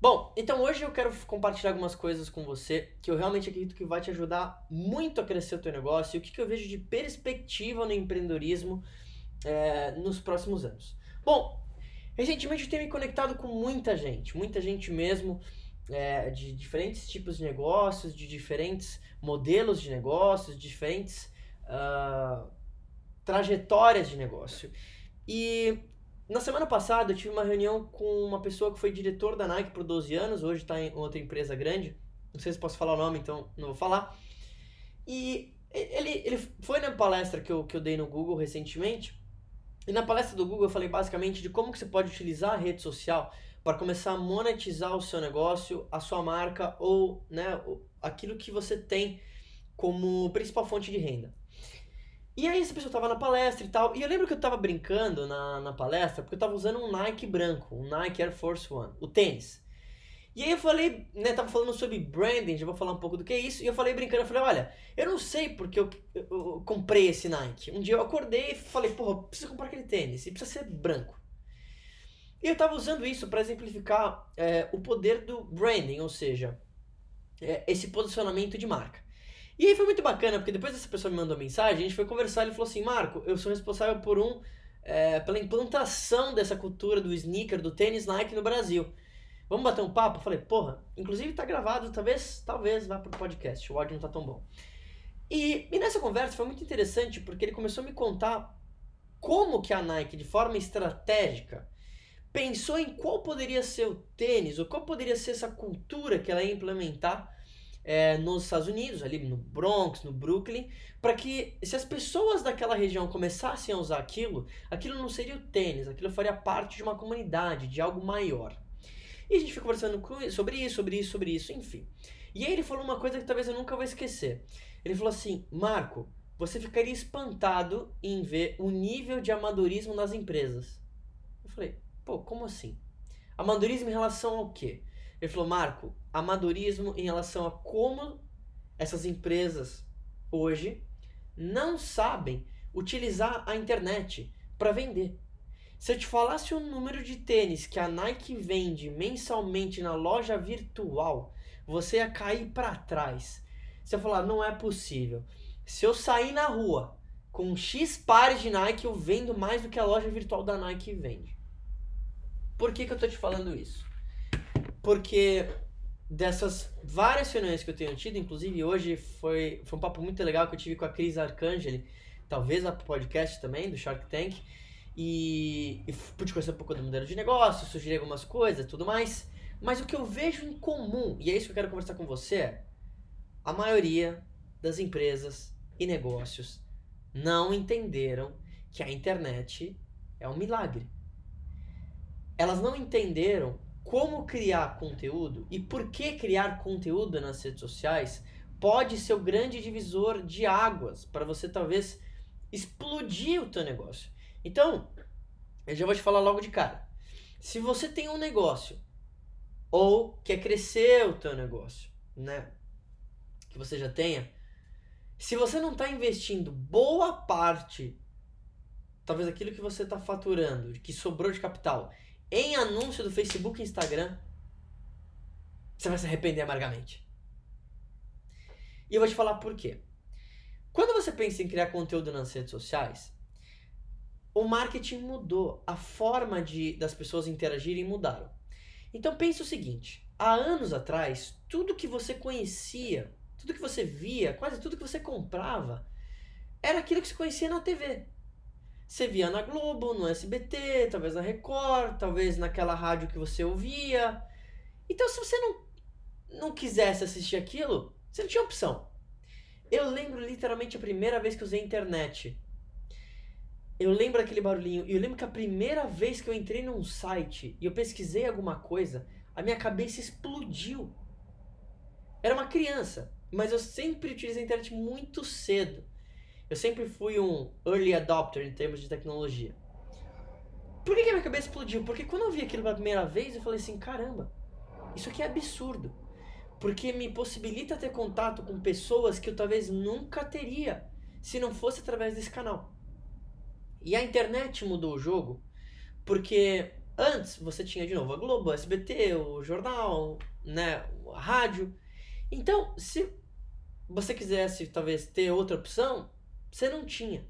Bom, então hoje eu quero compartilhar algumas coisas com você que eu realmente acredito que vai te ajudar muito a crescer o teu negócio e o que, que eu vejo de perspectiva no empreendedorismo é, nos próximos anos. Bom, recentemente eu tenho me conectado com muita gente, muita gente mesmo, é, de diferentes tipos de negócios, de diferentes modelos de negócios, diferentes uh, trajetórias de negócio. E na semana passada eu tive uma reunião com uma pessoa que foi diretor da Nike por 12 anos, hoje está em outra empresa grande. Não sei se posso falar o nome, então não vou falar. E ele, ele foi na palestra que eu, que eu dei no Google recentemente. E na palestra do Google eu falei basicamente de como que você pode utilizar a rede social para começar a monetizar o seu negócio, a sua marca ou né, aquilo que você tem como principal fonte de renda. E aí essa pessoa tava na palestra e tal, e eu lembro que eu tava brincando na, na palestra, porque eu tava usando um Nike branco, um Nike Air Force One, o tênis. E aí eu falei, né, tava falando sobre branding, já vou falar um pouco do que é isso, e eu falei brincando, eu falei, olha, eu não sei porque eu, eu, eu comprei esse Nike. Um dia eu acordei e falei, porra, preciso comprar aquele tênis, e precisa ser branco. E eu tava usando isso para exemplificar é, o poder do branding, ou seja, é, esse posicionamento de marca. E aí foi muito bacana, porque depois essa pessoa me mandou mensagem, a gente foi conversar, ele falou assim, Marco, eu sou responsável por um, é, pela implantação dessa cultura do sneaker, do tênis Nike no Brasil. Vamos bater um papo? Eu falei, porra, inclusive tá gravado, talvez, talvez vá pro podcast, o áudio não tá tão bom. E, e nessa conversa foi muito interessante, porque ele começou a me contar como que a Nike, de forma estratégica, pensou em qual poderia ser o tênis, ou qual poderia ser essa cultura que ela ia implementar é, nos Estados Unidos, ali no Bronx, no Brooklyn, para que se as pessoas daquela região começassem a usar aquilo, aquilo não seria o tênis, aquilo faria parte de uma comunidade, de algo maior. E a gente foi conversando sobre isso, sobre isso, sobre isso, enfim. E aí ele falou uma coisa que talvez eu nunca vou esquecer. Ele falou assim: Marco, você ficaria espantado em ver o nível de amadorismo nas empresas. Eu falei: pô, como assim? Amadorismo em relação ao quê? Ele falou: Marco, amadorismo em relação a como essas empresas hoje não sabem utilizar a internet para vender. Se eu te falasse o número de tênis que a Nike vende mensalmente na loja virtual, você ia cair para trás. Você ia falar, não é possível. Se eu sair na rua com X pares de Nike, eu vendo mais do que a loja virtual da Nike vende. Por que, que eu tô te falando isso? Porque dessas várias reuniões que eu tenho tido, inclusive hoje foi, foi um papo muito legal que eu tive com a Cris Arcangeli, talvez a podcast também, do Shark Tank, e, e pude conhecer um pouco do modelo de negócio, sugerir algumas coisas tudo mais, mas o que eu vejo em comum, e é isso que eu quero conversar com você, é a maioria das empresas e negócios não entenderam que a internet é um milagre. Elas não entenderam como criar conteúdo e por que criar conteúdo nas redes sociais pode ser o grande divisor de águas para você talvez explodir o teu negócio. Então, eu já vou te falar logo de cara. Se você tem um negócio ou quer crescer o teu negócio, né? Que você já tenha, se você não está investindo boa parte, talvez aquilo que você está faturando, que sobrou de capital, em anúncio do Facebook e Instagram, você vai se arrepender amargamente. E eu vou te falar por quê. Quando você pensa em criar conteúdo nas redes sociais, o marketing mudou, a forma de das pessoas interagirem mudaram. Então pense o seguinte: há anos atrás, tudo que você conhecia, tudo que você via, quase tudo que você comprava, era aquilo que você conhecia na TV. Você via na Globo, no SBT, talvez na Record, talvez naquela rádio que você ouvia. Então, se você não, não quisesse assistir aquilo, você não tinha opção. Eu lembro literalmente a primeira vez que usei a internet. Eu lembro aquele barulhinho. E eu lembro que a primeira vez que eu entrei num site e eu pesquisei alguma coisa, a minha cabeça explodiu. Era uma criança, mas eu sempre utilizei a internet muito cedo. Eu sempre fui um early adopter em termos de tecnologia. Por que, que minha cabeça explodiu? Porque quando eu vi aquilo pela primeira vez, eu falei assim: caramba, isso aqui é absurdo. Porque me possibilita ter contato com pessoas que eu talvez nunca teria se não fosse através desse canal. E a internet mudou o jogo porque Antes, você tinha de novo a Globo, a SBT, o jornal, né, a rádio. Então, se você quisesse talvez ter outra opção, você não tinha.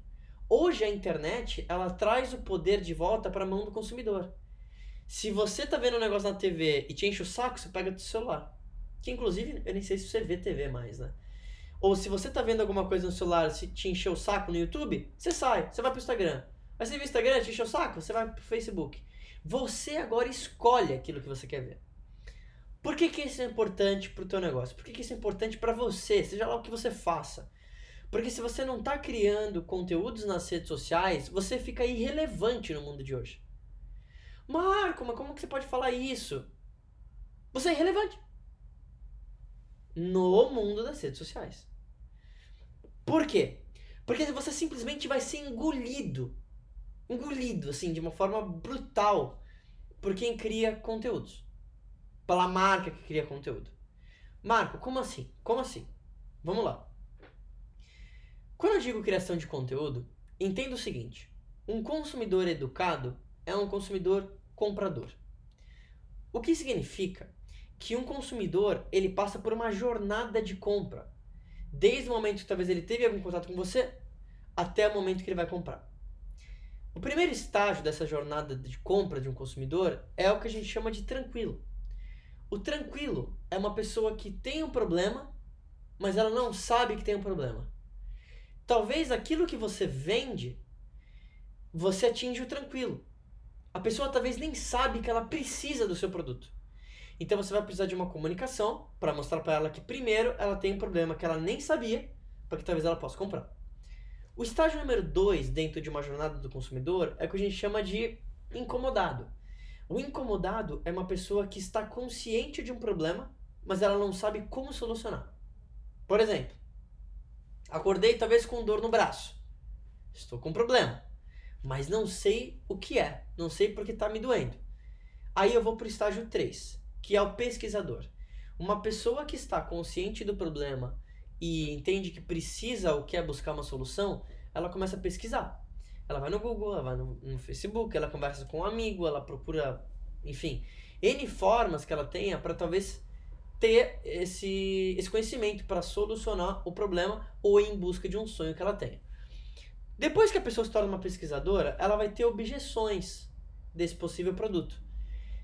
Hoje a internet, ela traz o poder de volta para a mão do consumidor. Se você tá vendo um negócio na TV e te enche o saco, você pega do celular. Que inclusive, eu nem sei se você vê TV mais, né? Ou se você tá vendo alguma coisa no celular, se te encheu o saco no YouTube, você sai, você vai pro Instagram. Aí você vê o Instagram, te encheu o saco, você vai pro Facebook. Você agora escolhe aquilo que você quer ver. Por que, que isso é importante pro teu negócio? Por que, que isso é importante para você, seja lá o que você faça? Porque se você não está criando conteúdos nas redes sociais, você fica irrelevante no mundo de hoje. Marco, mas como que você pode falar isso? Você é irrelevante. No mundo das redes sociais. Por quê? Porque você simplesmente vai ser engolido. Engolido, assim, de uma forma brutal. Por quem cria conteúdos. Pela marca que cria conteúdo. Marco, como assim? Como assim? Vamos lá. Quando eu digo criação de conteúdo, entenda o seguinte: um consumidor educado é um consumidor comprador. O que significa que um consumidor ele passa por uma jornada de compra, desde o momento que talvez ele teve algum contato com você até o momento que ele vai comprar. O primeiro estágio dessa jornada de compra de um consumidor é o que a gente chama de tranquilo. O tranquilo é uma pessoa que tem um problema, mas ela não sabe que tem um problema talvez aquilo que você vende, você atinge o tranquilo. A pessoa talvez nem sabe que ela precisa do seu produto. Então você vai precisar de uma comunicação para mostrar para ela que primeiro ela tem um problema que ela nem sabia, para que talvez ela possa comprar. O estágio número 2 dentro de uma jornada do consumidor é o que a gente chama de incomodado. O incomodado é uma pessoa que está consciente de um problema, mas ela não sabe como solucionar. Por exemplo, Acordei talvez com dor no braço. Estou com um problema, mas não sei o que é, não sei porque está me doendo. Aí eu vou para o estágio 3, que é o pesquisador. Uma pessoa que está consciente do problema e entende que precisa ou quer buscar uma solução, ela começa a pesquisar. Ela vai no Google, ela vai no, no Facebook, ela conversa com um amigo, ela procura, enfim, N formas que ela tenha para talvez ter esse, esse conhecimento para solucionar o problema ou ir em busca de um sonho que ela tenha. Depois que a pessoa se torna uma pesquisadora, ela vai ter objeções desse possível produto.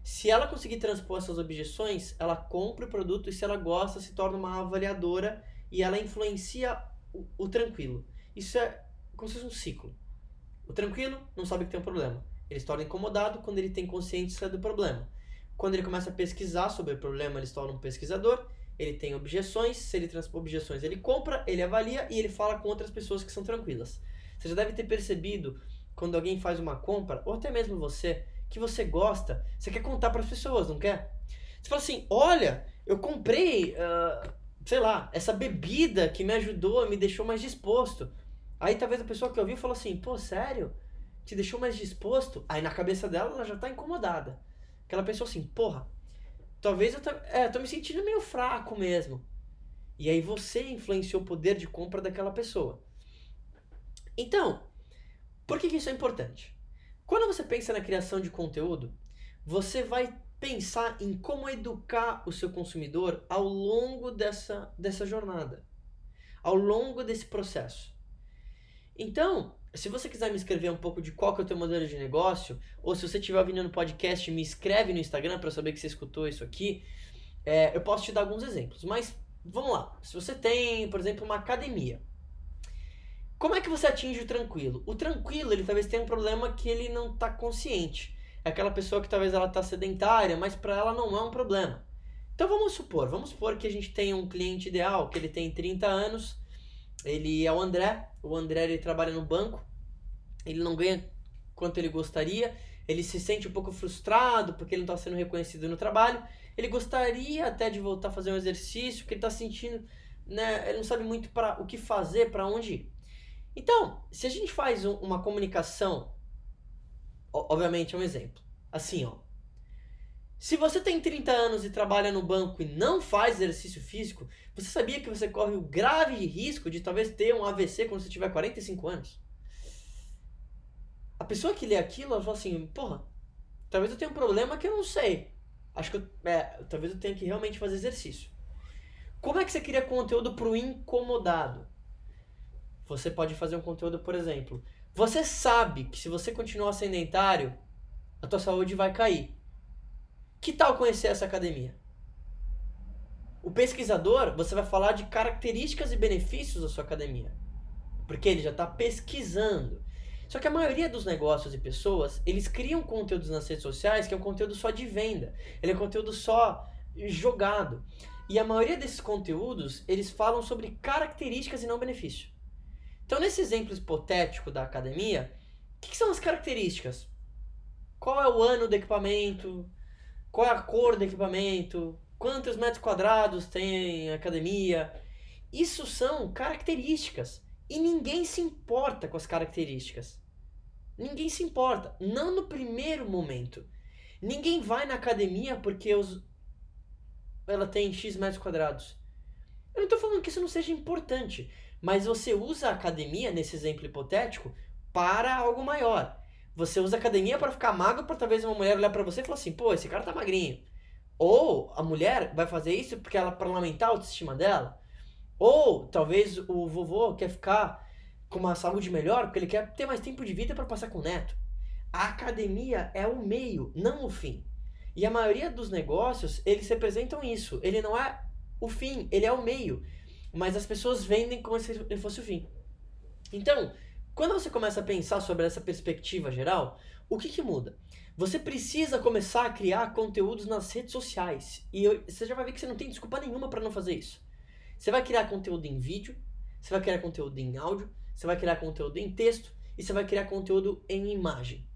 Se ela conseguir transpor essas objeções, ela compra o produto e se ela gosta, se torna uma avaliadora e ela influencia o, o tranquilo. Isso é como se fosse um ciclo. O tranquilo não sabe que tem um problema. Ele se torna incomodado quando ele tem consciência do problema. Quando ele começa a pesquisar sobre o problema, ele se torna um pesquisador, ele tem objeções, se ele transpor objeções, ele compra, ele avalia e ele fala com outras pessoas que são tranquilas. Você já deve ter percebido quando alguém faz uma compra, ou até mesmo você, que você gosta, você quer contar para as pessoas, não quer? Você fala assim: olha, eu comprei, uh, sei lá, essa bebida que me ajudou, me deixou mais disposto. Aí talvez a pessoa que ouviu falou assim: pô, sério? Te deixou mais disposto? Aí na cabeça dela ela já está incomodada. Que ela pensou assim, porra, talvez eu é, tô me sentindo meio fraco mesmo. E aí você influenciou o poder de compra daquela pessoa. Então, por que, que isso é importante? Quando você pensa na criação de conteúdo, você vai pensar em como educar o seu consumidor ao longo dessa, dessa jornada, ao longo desse processo. Então, se você quiser me escrever um pouco de qual que é o teu modelo de negócio, ou se você estiver ouvindo no podcast, me escreve no Instagram para saber que você escutou isso aqui. É, eu posso te dar alguns exemplos, mas vamos lá. Se você tem, por exemplo, uma academia, como é que você atinge o tranquilo? O tranquilo, ele talvez tenha um problema que ele não está consciente. É aquela pessoa que talvez ela está sedentária, mas para ela não é um problema. Então vamos supor, vamos supor que a gente tenha um cliente ideal, que ele tem 30 anos, ele é o André, o André ele trabalha no banco, ele não ganha quanto ele gostaria, ele se sente um pouco frustrado porque ele não está sendo reconhecido no trabalho, ele gostaria até de voltar a fazer um exercício, porque ele está sentindo, né, ele não sabe muito para o que fazer, para onde ir. Então, se a gente faz um, uma comunicação, obviamente é um exemplo, assim, ó, se você tem 30 anos e trabalha no banco e não faz exercício físico, você sabia que você corre o grave risco de talvez ter um AVC quando você tiver 45 anos? Pessoa que lê aquilo, ela fala assim, porra, Talvez eu tenha um problema que eu não sei. Acho que eu, é, talvez eu tenha que realmente fazer exercício. Como é que você cria conteúdo para o incomodado? Você pode fazer um conteúdo, por exemplo, você sabe que se você continuar sedentário, a tua saúde vai cair. Que tal conhecer essa academia? O pesquisador, você vai falar de características e benefícios da sua academia. Porque ele já está pesquisando. Só que a maioria dos negócios e pessoas, eles criam conteúdos nas redes sociais que é um conteúdo só de venda. Ele é um conteúdo só jogado. E a maioria desses conteúdos, eles falam sobre características e não benefício. Então, nesse exemplo hipotético da academia, o que, que, são as características? Qual é o ano do equipamento? Qual é a cor do equipamento? Quantos metros quadrados tem a academia? Isso são características. E ninguém se importa com as características. Ninguém se importa. Não no primeiro momento. Ninguém vai na academia porque os... ela tem X metros quadrados. Eu não estou falando que isso não seja importante. Mas você usa a academia, nesse exemplo hipotético, para algo maior. Você usa a academia para ficar magro, para talvez uma mulher olhar para você e falar assim: pô, esse cara tá magrinho. Ou a mulher vai fazer isso porque ela para aumentar a autoestima dela. Ou talvez o vovô quer ficar com uma saúde melhor porque ele quer ter mais tempo de vida para passar com o neto. A academia é o meio, não o fim. E a maioria dos negócios, eles representam isso. Ele não é o fim, ele é o meio mas as pessoas vendem como se ele fosse o fim. Então, quando você começa a pensar sobre essa perspectiva geral, o que, que muda? Você precisa começar a criar conteúdos nas redes sociais. E eu, você já vai ver que você não tem desculpa nenhuma para não fazer isso. Você vai criar conteúdo em vídeo, você vai criar conteúdo em áudio, você vai criar conteúdo em texto e você vai criar conteúdo em imagem.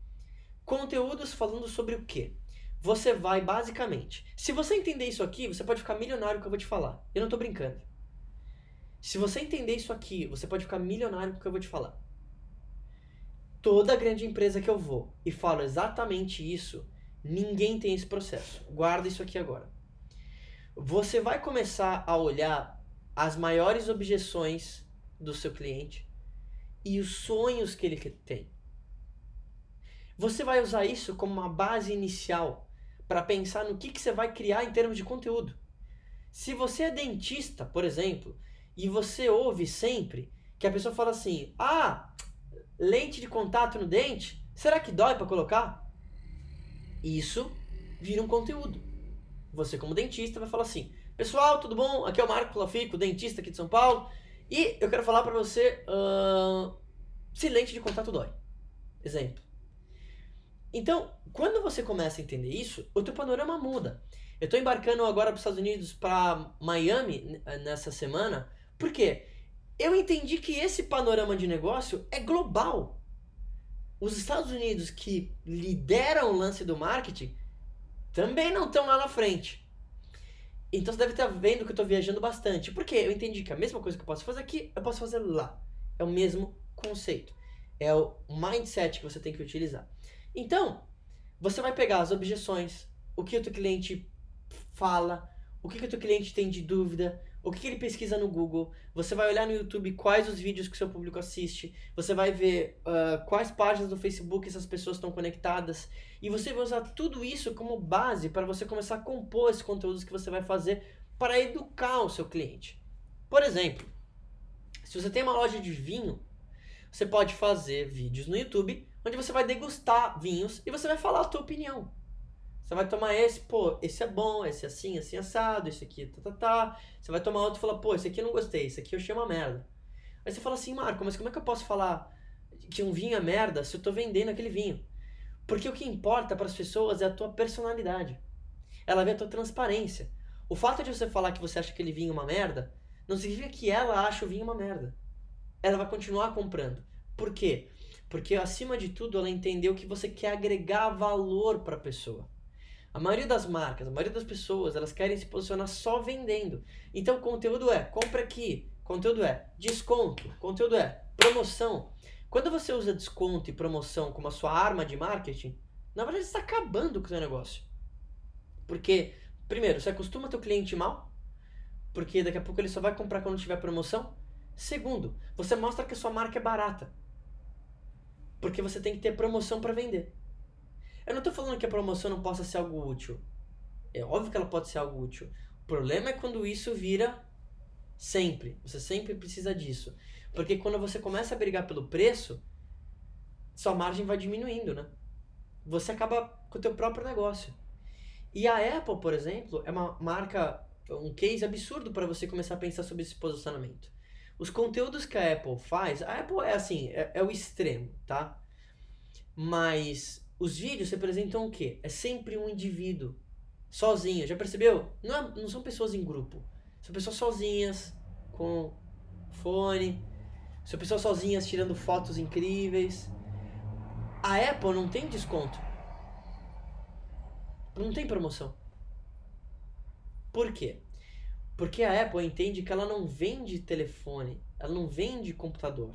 Conteúdos falando sobre o quê? Você vai basicamente. Se você entender isso aqui, você pode ficar milionário que eu vou te falar. Eu não tô brincando. Se você entender isso aqui, você pode ficar milionário que eu vou te falar. Toda grande empresa que eu vou e falo exatamente isso, ninguém tem esse processo. Guarda isso aqui agora. Você vai começar a olhar as maiores objeções do seu cliente e os sonhos que ele tem. Você vai usar isso como uma base inicial para pensar no que, que você vai criar em termos de conteúdo. Se você é dentista, por exemplo, e você ouve sempre que a pessoa fala assim: "Ah, lente de contato no dente, será que dói para colocar?" Isso vira um conteúdo. Você como dentista vai falar assim: "Pessoal, tudo bom? Aqui é o Marco Lafico, dentista aqui de São Paulo, e eu quero falar para você uh, se lente de contato dói." Exemplo. Então, quando você começa a entender isso, o teu panorama muda. Eu estou embarcando agora para os Estados Unidos, para Miami, nessa semana, por quê? Eu entendi que esse panorama de negócio é global. Os Estados Unidos que lideram o lance do marketing também não estão lá na frente. Então você deve estar vendo que eu estou viajando bastante. Porque eu entendi que a mesma coisa que eu posso fazer aqui, eu posso fazer lá. É o mesmo conceito. É o mindset que você tem que utilizar. Então, você vai pegar as objeções, o que o teu cliente fala, o que o teu cliente tem de dúvida, o que ele pesquisa no Google, você vai olhar no YouTube quais os vídeos que seu público assiste, você vai ver uh, quais páginas do Facebook essas pessoas estão conectadas, e você vai usar tudo isso como base para você começar a compor esses conteúdos que você vai fazer para educar o seu cliente. Por exemplo, se você tem uma loja de vinho, você pode fazer vídeos no YouTube onde você vai degustar vinhos e você vai falar a tua opinião. Você vai tomar esse, pô, esse é bom, esse é assim, assim, assado, esse aqui, tá, tá, tá. Você vai tomar outro e falar, pô, esse aqui eu não gostei, esse aqui eu achei uma merda. Aí você fala assim, Marco, mas como é que eu posso falar que um vinho é merda se eu tô vendendo aquele vinho? Porque o que importa para as pessoas é a tua personalidade. Ela vê a tua transparência. O fato de você falar que você acha aquele vinho uma merda, não significa que ela acha o vinho uma merda. Ela vai continuar comprando. Por quê? Porque acima de tudo ela entendeu que você quer agregar valor para a pessoa. A maioria das marcas, a maioria das pessoas, elas querem se posicionar só vendendo. Então, conteúdo é compra aqui, conteúdo é desconto, conteúdo é promoção. Quando você usa desconto e promoção como a sua arma de marketing, na verdade está acabando com o seu negócio. Porque, primeiro, você acostuma teu cliente mal, porque daqui a pouco ele só vai comprar quando tiver promoção. Segundo, você mostra que a sua marca é barata, porque você tem que ter promoção para vender. Eu não tô falando que a promoção não possa ser algo útil. É óbvio que ela pode ser algo útil. O problema é quando isso vira sempre. Você sempre precisa disso. Porque quando você começa a brigar pelo preço, sua margem vai diminuindo, né? Você acaba com o teu próprio negócio. E a Apple, por exemplo, é uma marca, um case absurdo para você começar a pensar sobre esse posicionamento. Os conteúdos que a Apple faz, a Apple é assim, é, é o extremo, tá? Mas os vídeos representam o quê? É sempre um indivíduo, sozinho. Já percebeu? Não, é, não são pessoas em grupo. São pessoas sozinhas, com fone. São pessoas sozinhas tirando fotos incríveis. A Apple não tem desconto. Não tem promoção. Por quê? Porque a Apple entende que ela não vende telefone, ela não vende computador.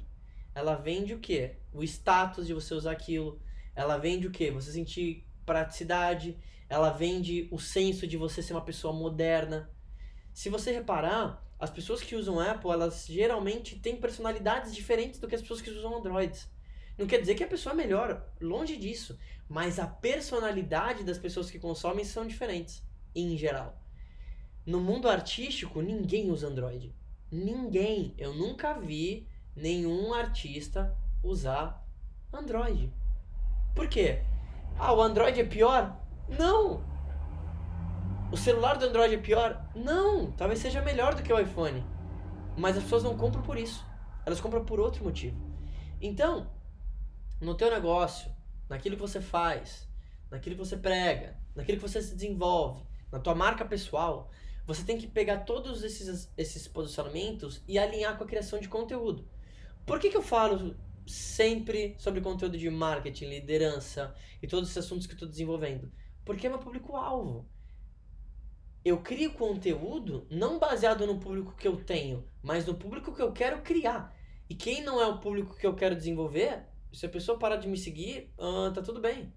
Ela vende o quê? O status de você usar aquilo. Ela vende o quê? Você sentir praticidade. Ela vende o senso de você ser uma pessoa moderna. Se você reparar, as pessoas que usam Apple, elas geralmente têm personalidades diferentes do que as pessoas que usam Androids. Não quer dizer que a pessoa é melhor, longe disso. Mas a personalidade das pessoas que consomem são diferentes, em geral. No mundo artístico, ninguém usa Android. Ninguém. Eu nunca vi nenhum artista usar Android. Por quê? Ah, o Android é pior? Não! O celular do Android é pior? Não! Talvez seja melhor do que o iPhone. Mas as pessoas não compram por isso. Elas compram por outro motivo. Então, no teu negócio, naquilo que você faz, naquilo que você prega, naquilo que você se desenvolve, na tua marca pessoal, você tem que pegar todos esses, esses posicionamentos e alinhar com a criação de conteúdo. Por que, que eu falo sempre sobre conteúdo de marketing, liderança e todos esses assuntos que eu estou desenvolvendo? Porque é meu público-alvo. Eu crio conteúdo não baseado no público que eu tenho, mas no público que eu quero criar. E quem não é o público que eu quero desenvolver, se a pessoa parar de me seguir, uh, tá tudo bem.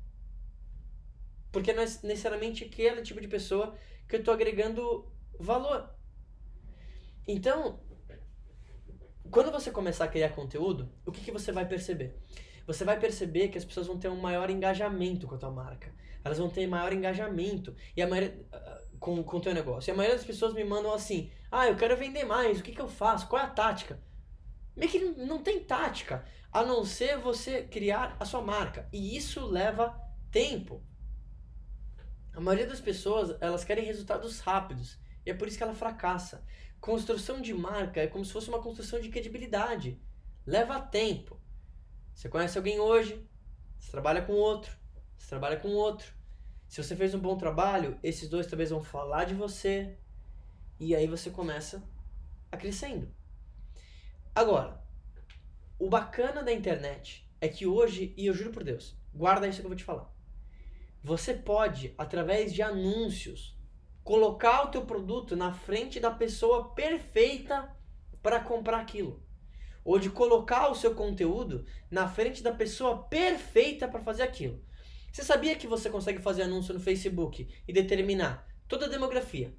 Porque não é necessariamente aquele tipo de pessoa que eu tô agregando valor. Então, quando você começar a criar conteúdo, o que, que você vai perceber? Você vai perceber que as pessoas vão ter um maior engajamento com a tua marca. Elas vão ter maior engajamento e a maioria, com, com o teu negócio. E a maioria das pessoas me mandam assim: ah, eu quero vender mais, o que, que eu faço? Qual é a tática? Meio que não tem tática a não ser você criar a sua marca. E isso leva tempo. A maioria das pessoas, elas querem resultados rápidos. E é por isso que ela fracassa. Construção de marca é como se fosse uma construção de credibilidade. Leva tempo. Você conhece alguém hoje, você trabalha com outro, você trabalha com outro. Se você fez um bom trabalho, esses dois talvez vão falar de você. E aí você começa a crescendo. Agora, o bacana da internet é que hoje, e eu juro por Deus, guarda isso que eu vou te falar. Você pode, através de anúncios, colocar o teu produto na frente da pessoa perfeita para comprar aquilo. Ou de colocar o seu conteúdo na frente da pessoa perfeita para fazer aquilo. Você sabia que você consegue fazer anúncio no Facebook e determinar toda a demografia,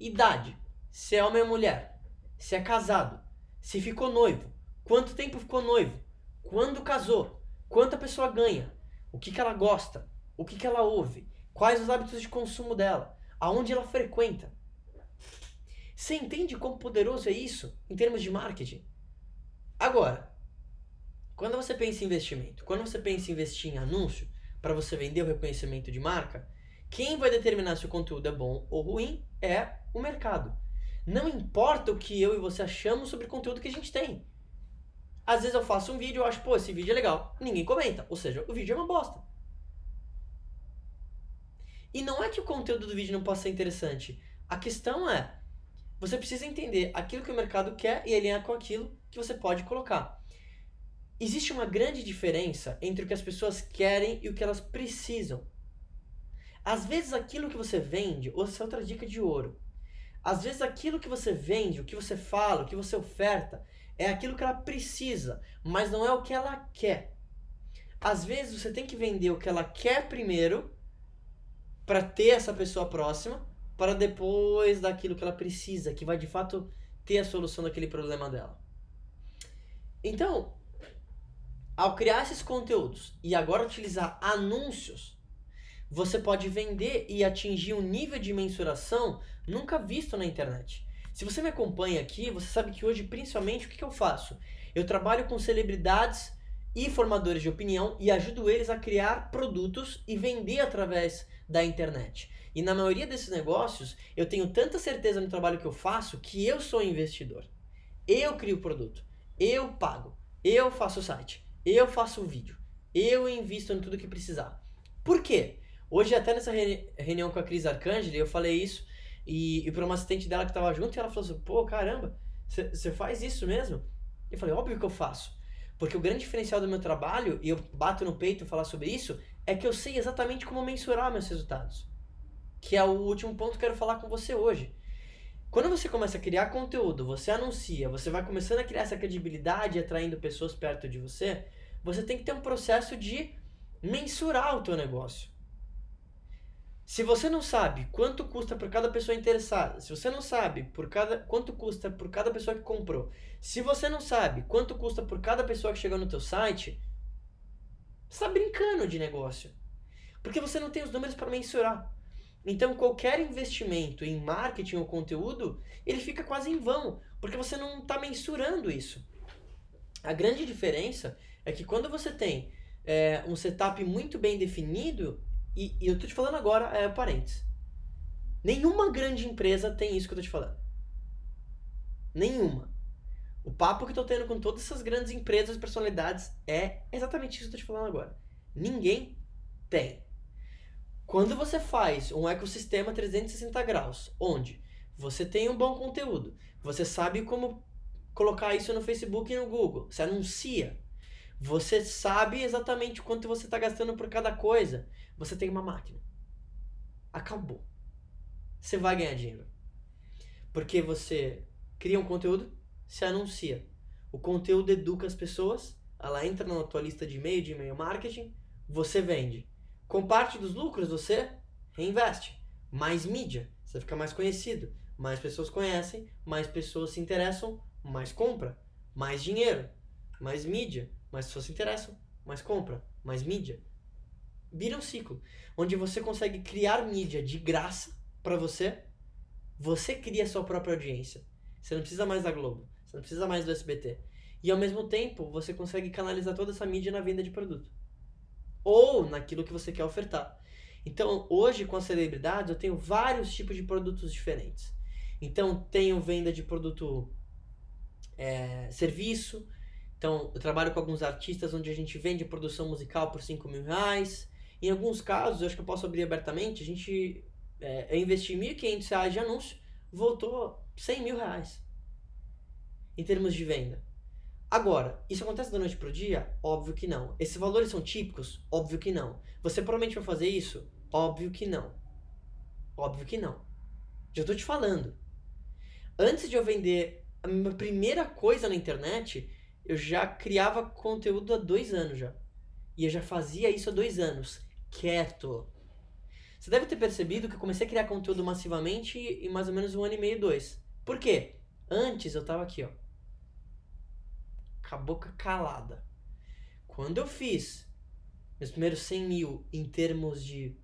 idade, se é homem ou mulher, se é casado, se ficou noivo, Quanto tempo ficou noivo? Quando casou? Quanto a pessoa ganha? O que, que ela gosta? O que, que ela ouve? Quais os hábitos de consumo dela? Aonde ela frequenta? Você entende quão poderoso é isso em termos de marketing? Agora, quando você pensa em investimento, quando você pensa em investir em anúncio para você vender o reconhecimento de marca, quem vai determinar se o conteúdo é bom ou ruim é o mercado. Não importa o que eu e você achamos sobre o conteúdo que a gente tem. Às vezes eu faço um vídeo e acho, pô, esse vídeo é legal. Ninguém comenta. Ou seja, o vídeo é uma bosta. E não é que o conteúdo do vídeo não possa ser interessante. A questão é, você precisa entender aquilo que o mercado quer e alinhar com aquilo que você pode colocar. Existe uma grande diferença entre o que as pessoas querem e o que elas precisam. Às vezes aquilo que você vende, ou essa é outra dica de ouro. Às vezes aquilo que você vende, o que você fala, o que você oferta, é aquilo que ela precisa, mas não é o que ela quer. Às vezes você tem que vender o que ela quer primeiro para ter essa pessoa próxima, para depois daquilo que ela precisa, que vai de fato ter a solução daquele problema dela. Então, ao criar esses conteúdos e agora utilizar anúncios, você pode vender e atingir um nível de mensuração nunca visto na internet. Se você me acompanha aqui, você sabe que hoje, principalmente, o que, eu faço? Eu trabalho com celebridades e formadores de opinião e ajudo eles a criar produtos e vender através da internet. E na maioria desses negócios, eu tenho tanta certeza no trabalho que eu faço que eu sou investidor. Eu crio o produto, eu pago, eu faço o site, eu faço o vídeo, eu invisto em tudo que precisar. Por quê? Hoje, até nessa reunião com a Cris Arcangeli, eu falei isso e, e para uma assistente dela que estava junto, e ela falou assim: pô, caramba, você faz isso mesmo? Eu falei: óbvio que eu faço. Porque o grande diferencial do meu trabalho, e eu bato no peito falar sobre isso, é que eu sei exatamente como mensurar meus resultados. Que é o último ponto que eu quero falar com você hoje. Quando você começa a criar conteúdo, você anuncia, você vai começando a criar essa credibilidade, atraindo pessoas perto de você, você tem que ter um processo de mensurar o teu negócio. Se você não sabe quanto custa por cada pessoa interessada, se você não sabe por cada quanto custa por cada pessoa que comprou, se você não sabe quanto custa por cada pessoa que chegou no teu site, você está brincando de negócio. Porque você não tem os números para mensurar. Então qualquer investimento em marketing ou conteúdo, ele fica quase em vão, porque você não está mensurando isso. A grande diferença é que quando você tem é, um setup muito bem definido, e, e eu tô te falando agora, é parênteses. Nenhuma grande empresa tem isso que eu tô te falando. Nenhuma. O papo que eu tô tendo com todas essas grandes empresas e personalidades é exatamente isso que eu tô te falando agora. Ninguém tem. Quando você faz um ecossistema 360 graus, onde você tem um bom conteúdo, você sabe como colocar isso no Facebook e no Google, você anuncia, você sabe exatamente quanto você está gastando por cada coisa, você tem uma máquina. Acabou. Você vai ganhar dinheiro. Porque você cria um conteúdo, se anuncia. O conteúdo educa as pessoas, ela entra na tua lista de e-mail, de e-mail marketing, você vende. Com parte dos lucros você reinveste. Mais mídia, você fica mais conhecido. Mais pessoas conhecem, mais pessoas se interessam, mais compra. Mais dinheiro, mais mídia, mais pessoas se interessam, mais compra, mais mídia, vira um ciclo onde você consegue criar mídia de graça para você. Você cria sua própria audiência. Você não precisa mais da Globo, você não precisa mais do SBT. E ao mesmo tempo, você consegue canalizar toda essa mídia na venda de produto ou naquilo que você quer ofertar. Então, hoje com as celebridades, eu tenho vários tipos de produtos diferentes. Então, tenho venda de produto é, serviço. Então, eu trabalho com alguns artistas onde a gente vende produção musical por 5 mil reais. Em alguns casos, eu acho que eu posso abrir abertamente, a gente é, eu investi R$ 1.500 de anúncio, voltou 100 mil reais em termos de venda. Agora, isso acontece da noite pro dia? Óbvio que não. Esses valores são típicos? Óbvio que não. Você provavelmente vai fazer isso? Óbvio que não. Óbvio que não. Já estou te falando. Antes de eu vender a minha primeira coisa na internet, eu já criava conteúdo há dois anos já. E eu já fazia isso há dois anos quieto. Você deve ter percebido que eu comecei a criar conteúdo massivamente em mais ou menos um ano e meio, dois. Por quê? Antes eu tava aqui, ó. Com a boca calada. Quando eu fiz meus primeiros 100 mil em termos de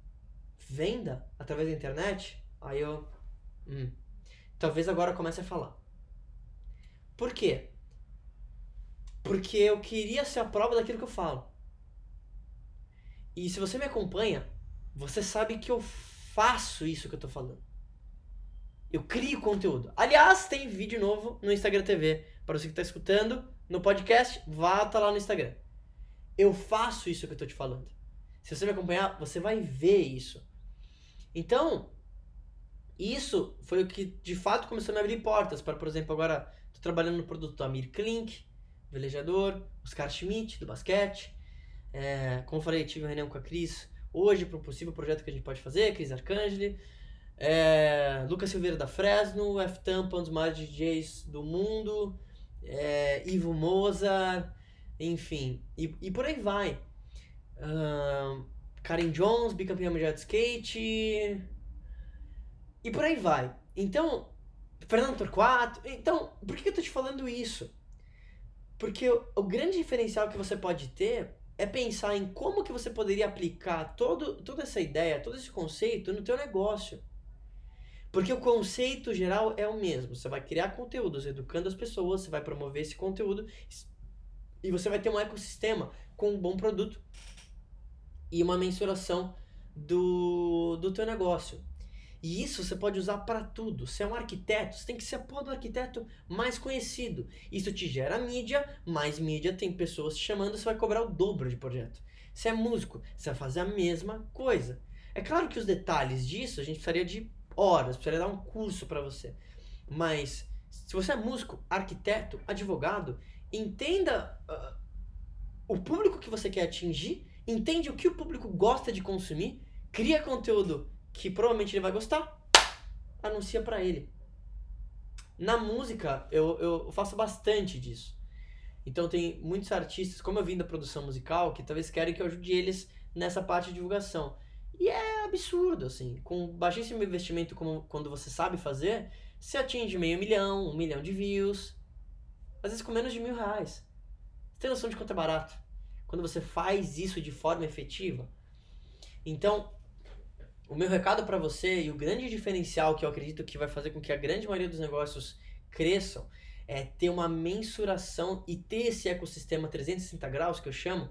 venda através da internet, aí eu. Hum, talvez agora comece a falar. Por quê? Porque eu queria ser a prova daquilo que eu falo. E se você me acompanha, você sabe que eu faço isso que eu tô falando. Eu crio conteúdo. Aliás, tem vídeo novo no Instagram TV. Para você que está escutando no podcast, vá tá lá no Instagram. Eu faço isso que eu tô te falando. Se você me acompanhar, você vai ver isso. Então, isso foi o que de fato começou a me abrir portas para, por exemplo, agora estou trabalhando no produto do Amir Klink, velejador, Oscar Schmidt, do basquete. É, como falei, tive uma reunião com a Cris hoje para um possível projeto que a gente pode fazer, Cris Arcangeli. É, Lucas Silveira da Fresno, F Tampa, um dos maiores DJs do mundo, é, Ivo Mozart, enfim, e, e por aí vai. Uh, Karen Jones, bicampeã mundial de skate, e por aí vai. Então, Fernando Torquato, então, por que eu tô te falando isso? Porque o, o grande diferencial que você pode ter é pensar em como que você poderia aplicar todo, toda essa ideia, todo esse conceito no teu negócio. Porque o conceito geral é o mesmo. Você vai criar conteúdos educando as pessoas, você vai promover esse conteúdo e você vai ter um ecossistema com um bom produto e uma mensuração do, do teu negócio. E isso você pode usar para tudo. Se é um arquiteto, você tem que ser a porra do arquiteto mais conhecido. Isso te gera mídia, mais mídia tem pessoas te chamando, você vai cobrar o dobro de projeto. Se é músico, você vai fazer a mesma coisa. É claro que os detalhes disso a gente precisaria de horas, precisaria dar um curso para você. Mas se você é músico, arquiteto, advogado, entenda uh, o público que você quer atingir, entende o que o público gosta de consumir, cria conteúdo que provavelmente ele vai gostar, anuncia para ele. Na música, eu, eu faço bastante disso. Então tem muitos artistas, como eu vim da produção musical, que talvez querem que eu ajude eles nessa parte de divulgação. E é absurdo, assim. Com baixíssimo investimento, como quando você sabe fazer, você atinge meio milhão, um milhão de views. Às vezes com menos de mil reais. Você tem noção de quanto é barato? Quando você faz isso de forma efetiva. Então, o meu recado para você e o grande diferencial que eu acredito que vai fazer com que a grande maioria dos negócios cresçam é ter uma mensuração e ter esse ecossistema 360 graus que eu chamo,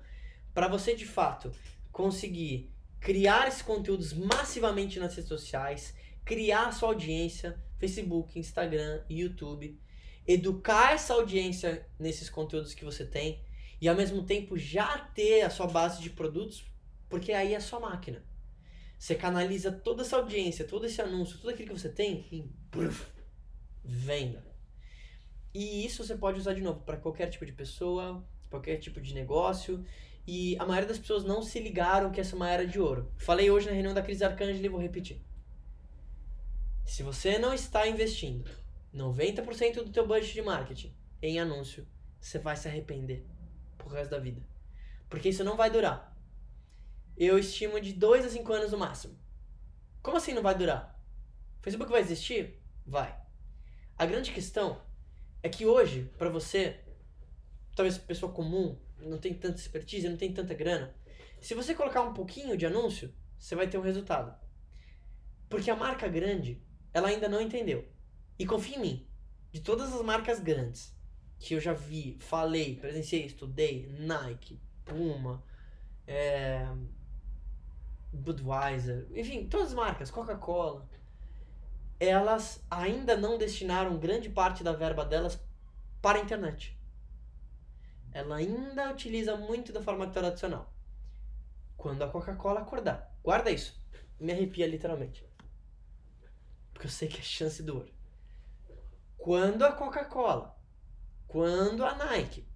para você de fato conseguir criar esses conteúdos massivamente nas redes sociais, criar a sua audiência, Facebook, Instagram, YouTube, educar essa audiência nesses conteúdos que você tem e ao mesmo tempo já ter a sua base de produtos, porque aí é a sua máquina. Você canaliza toda essa audiência, todo esse anúncio, tudo aquilo que você tem em venda. E isso você pode usar de novo para qualquer tipo de pessoa, qualquer tipo de negócio. E a maioria das pessoas não se ligaram que essa é uma era de ouro. Falei hoje na reunião da Cris Arcângela e vou repetir. Se você não está investindo 90% do teu budget de marketing em anúncio, você vai se arrepender pro resto da vida. Porque isso não vai durar eu estimo de 2 a 5 anos no máximo. Como assim não vai durar? O Facebook vai existir? Vai. A grande questão é que hoje, para você, talvez pessoa comum, não tem tanta expertise, não tem tanta grana, se você colocar um pouquinho de anúncio, você vai ter um resultado. Porque a marca grande, ela ainda não entendeu. E confia em mim, de todas as marcas grandes que eu já vi, falei, presenciei, estudei, Nike, Puma, é, Budweiser, enfim, todas as marcas, Coca-Cola, elas ainda não destinaram grande parte da verba delas para a internet. Ela ainda utiliza muito da forma tradicional. Quando a Coca-Cola acordar, guarda isso, me arrepia literalmente. Porque eu sei que é chance do ouro. Quando a Coca-Cola, quando a Nike,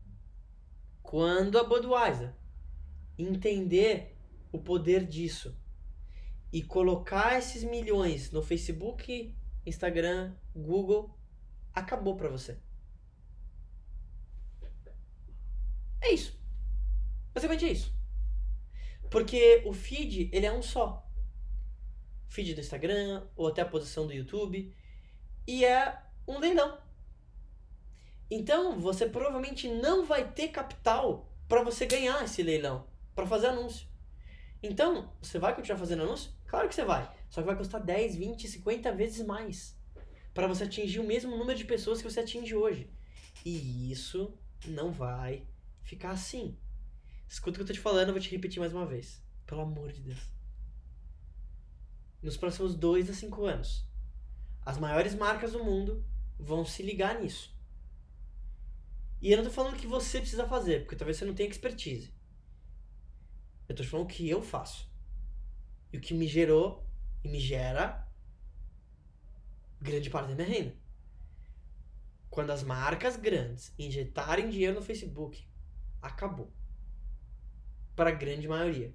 quando a Budweiser entender o poder disso e colocar esses milhões no Facebook, Instagram, Google, acabou para você. É isso. Basicamente é isso. Porque o feed, ele é um só. Feed do Instagram, ou até a posição do YouTube. E é um leilão. Então, você provavelmente não vai ter capital para você ganhar esse leilão, para fazer anúncio. Então, você vai continuar fazendo anúncio? Claro que você vai. Só que vai custar 10, 20, 50 vezes mais para você atingir o mesmo número de pessoas que você atinge hoje. E isso não vai ficar assim. Escuta o que eu tô te falando, eu vou te repetir mais uma vez. Pelo amor de Deus. Nos próximos 2 a 5 anos, as maiores marcas do mundo vão se ligar nisso. E eu não tô falando que você precisa fazer, porque talvez você não tenha expertise. Eu tô te falando o que eu faço. E o que me gerou e me gera grande parte da minha renda. Quando as marcas grandes injetarem dinheiro no Facebook, acabou. Para a grande maioria.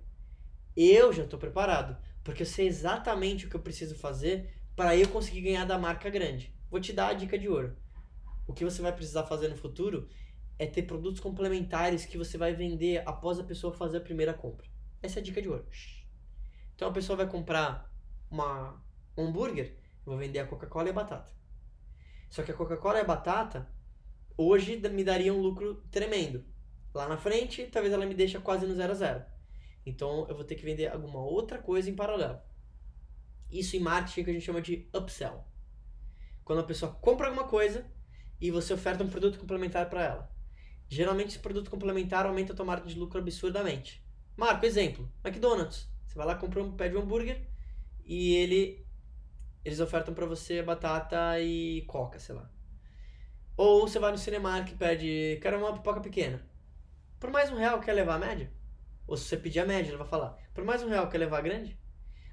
Eu já estou preparado, porque eu sei exatamente o que eu preciso fazer para eu conseguir ganhar da marca grande. Vou te dar a dica de ouro. O que você vai precisar fazer no futuro é ter produtos complementares que você vai vender após a pessoa fazer a primeira compra. Essa é a dica de ouro. Então a pessoa vai comprar uma, um hambúrguer, vou vender a Coca-Cola e a batata. Só que a Coca-Cola e a batata hoje me daria um lucro tremendo. Lá na frente, talvez ela me deixe quase no zero a zero. Então eu vou ter que vender alguma outra coisa em paralelo. Isso em marketing que a gente chama de upsell. Quando a pessoa compra alguma coisa e você oferta um produto complementar para ela. Geralmente esse produto complementar aumenta a tua margem de lucro absurdamente. Marco, exemplo, McDonald's. Você vai lá, compra um, pede um hambúrguer e ele eles ofertam para você batata e coca, sei lá. Ou você vai no Cinemark e pede, quero uma pipoca pequena. Por mais um real, quer levar a média? Ou se você pedir a média, ele vai falar, por mais um real, quer levar a grande?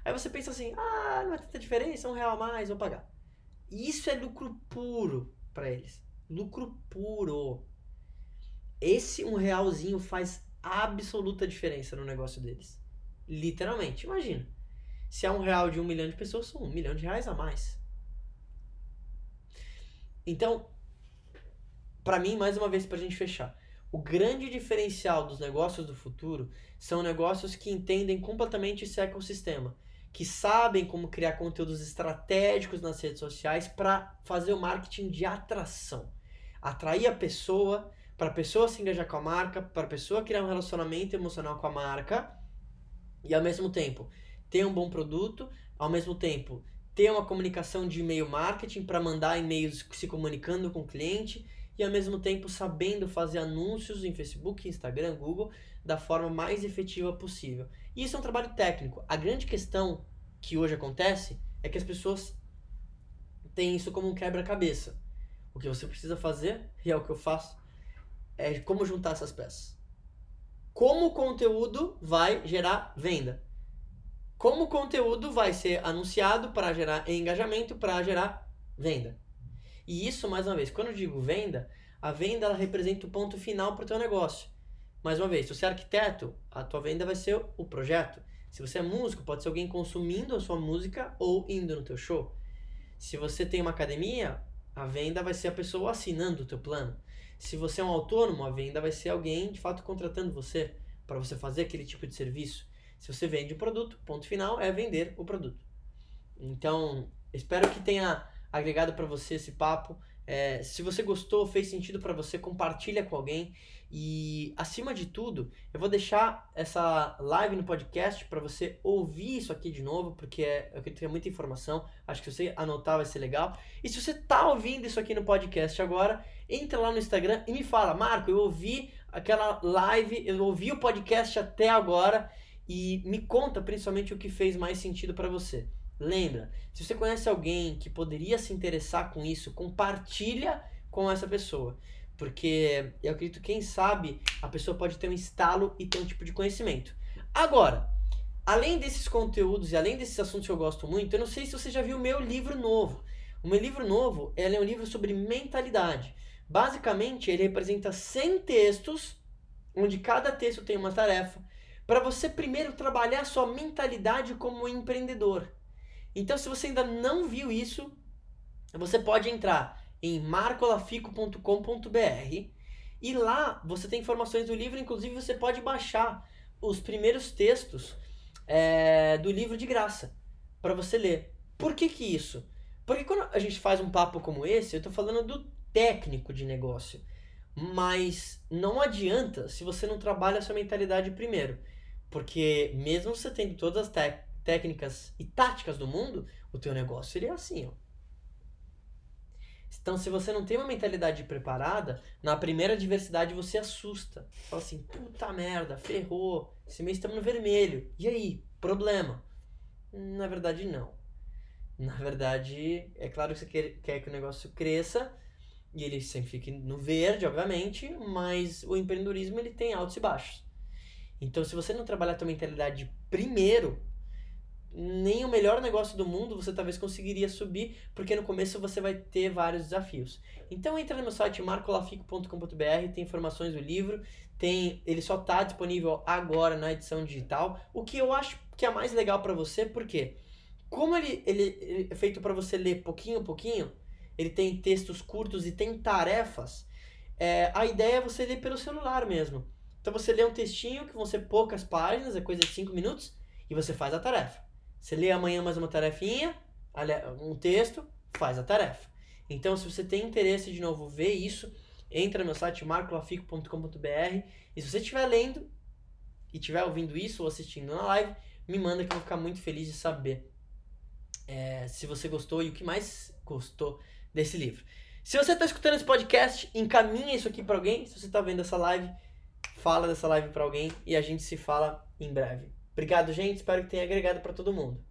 Aí você pensa assim, ah, não é tanta diferença, um real a mais, vou pagar. Isso é lucro puro para eles. Lucro puro. Esse um realzinho faz absoluta diferença no negócio deles. Literalmente, imagina. Se é um real de um milhão de pessoas, são um milhão de reais a mais. Então, para mim, mais uma vez, para a gente fechar, o grande diferencial dos negócios do futuro são negócios que entendem completamente esse ecossistema, que sabem como criar conteúdos estratégicos nas redes sociais para fazer o marketing de atração. Atrair a pessoa, para a pessoa se engajar com a marca, para a pessoa criar um relacionamento emocional com a marca e ao mesmo tempo ter um bom produto, ao mesmo tempo ter uma comunicação de e-mail marketing para mandar e-mails se comunicando com o cliente e ao mesmo tempo sabendo fazer anúncios em Facebook, Instagram, Google da forma mais efetiva possível. E isso é um trabalho técnico. A grande questão que hoje acontece é que as pessoas têm isso como um quebra-cabeça. O que você precisa fazer, e é o que eu faço, é como juntar essas peças. Como o conteúdo vai gerar venda? Como o conteúdo vai ser anunciado para gerar engajamento, para gerar venda? E isso, mais uma vez, quando eu digo venda, a venda ela representa o ponto final para o teu negócio. Mais uma vez, se você é arquiteto, a tua venda vai ser o projeto. Se você é músico, pode ser alguém consumindo a sua música ou indo no teu show. Se você tem uma academia, a venda vai ser a pessoa assinando o teu plano. Se você é um autônomo, a venda vai ser alguém de fato contratando você para você fazer aquele tipo de serviço. Se você vende um produto, ponto final é vender o produto. Então, espero que tenha agregado para você esse papo. É, se você gostou, fez sentido para você, compartilha com alguém. E acima de tudo, eu vou deixar essa live no podcast para você ouvir isso aqui de novo, porque é, eu acredito que é muita informação. Acho que você anotar vai ser legal. E se você tá ouvindo isso aqui no podcast agora, entra lá no Instagram e me fala, Marco, eu ouvi aquela live, eu ouvi o podcast até agora e me conta principalmente o que fez mais sentido para você. Lembra, se você conhece alguém que poderia se interessar com isso, compartilha com essa pessoa. Porque eu acredito, quem sabe, a pessoa pode ter um estalo e ter um tipo de conhecimento. Agora, além desses conteúdos e além desses assuntos que eu gosto muito, eu não sei se você já viu o meu livro novo. O meu livro novo é um livro sobre mentalidade. Basicamente, ele representa 100 textos, onde cada texto tem uma tarefa, para você primeiro trabalhar sua mentalidade como empreendedor. Então, se você ainda não viu isso, você pode entrar em marcolafico.com.br e lá você tem informações do livro, inclusive você pode baixar os primeiros textos é, do livro de graça para você ler. Por que, que isso? Porque quando a gente faz um papo como esse, eu estou falando do técnico de negócio. Mas não adianta se você não trabalha a sua mentalidade primeiro. Porque mesmo você tendo todas as técnicas e táticas do mundo, o teu negócio ele é assim, ó. Então, se você não tem uma mentalidade preparada, na primeira adversidade você assusta. Fala assim, puta merda, ferrou, esse mês estamos no vermelho. E aí, problema? Na verdade, não. Na verdade, é claro que você quer, quer que o negócio cresça e ele sempre fique no verde, obviamente, mas o empreendedorismo ele tem altos e baixos. Então, se você não trabalhar a tua mentalidade primeiro, nem o melhor negócio do mundo você talvez conseguiria subir, porque no começo você vai ter vários desafios. Então entra no meu site marcolafico.com.br, tem informações do livro, tem, ele só está disponível agora na edição digital, o que eu acho que é mais legal para você, porque como ele, ele, ele é feito para você ler pouquinho a pouquinho, ele tem textos curtos e tem tarefas, é, a ideia é você ler pelo celular mesmo. Então você lê um textinho que vão ser poucas páginas, é coisa de 5 minutos, e você faz a tarefa. Você lê amanhã mais uma tarefinha, um texto, faz a tarefa. Então, se você tem interesse de novo ver isso, entra no meu site marcolafico.com.br e se você estiver lendo e estiver ouvindo isso ou assistindo na live, me manda que eu vou ficar muito feliz de saber é, se você gostou e o que mais gostou desse livro. Se você está escutando esse podcast, encaminha isso aqui para alguém. Se você está vendo essa live, fala dessa live para alguém e a gente se fala em breve. Obrigado, gente. Espero que tenha agregado para todo mundo.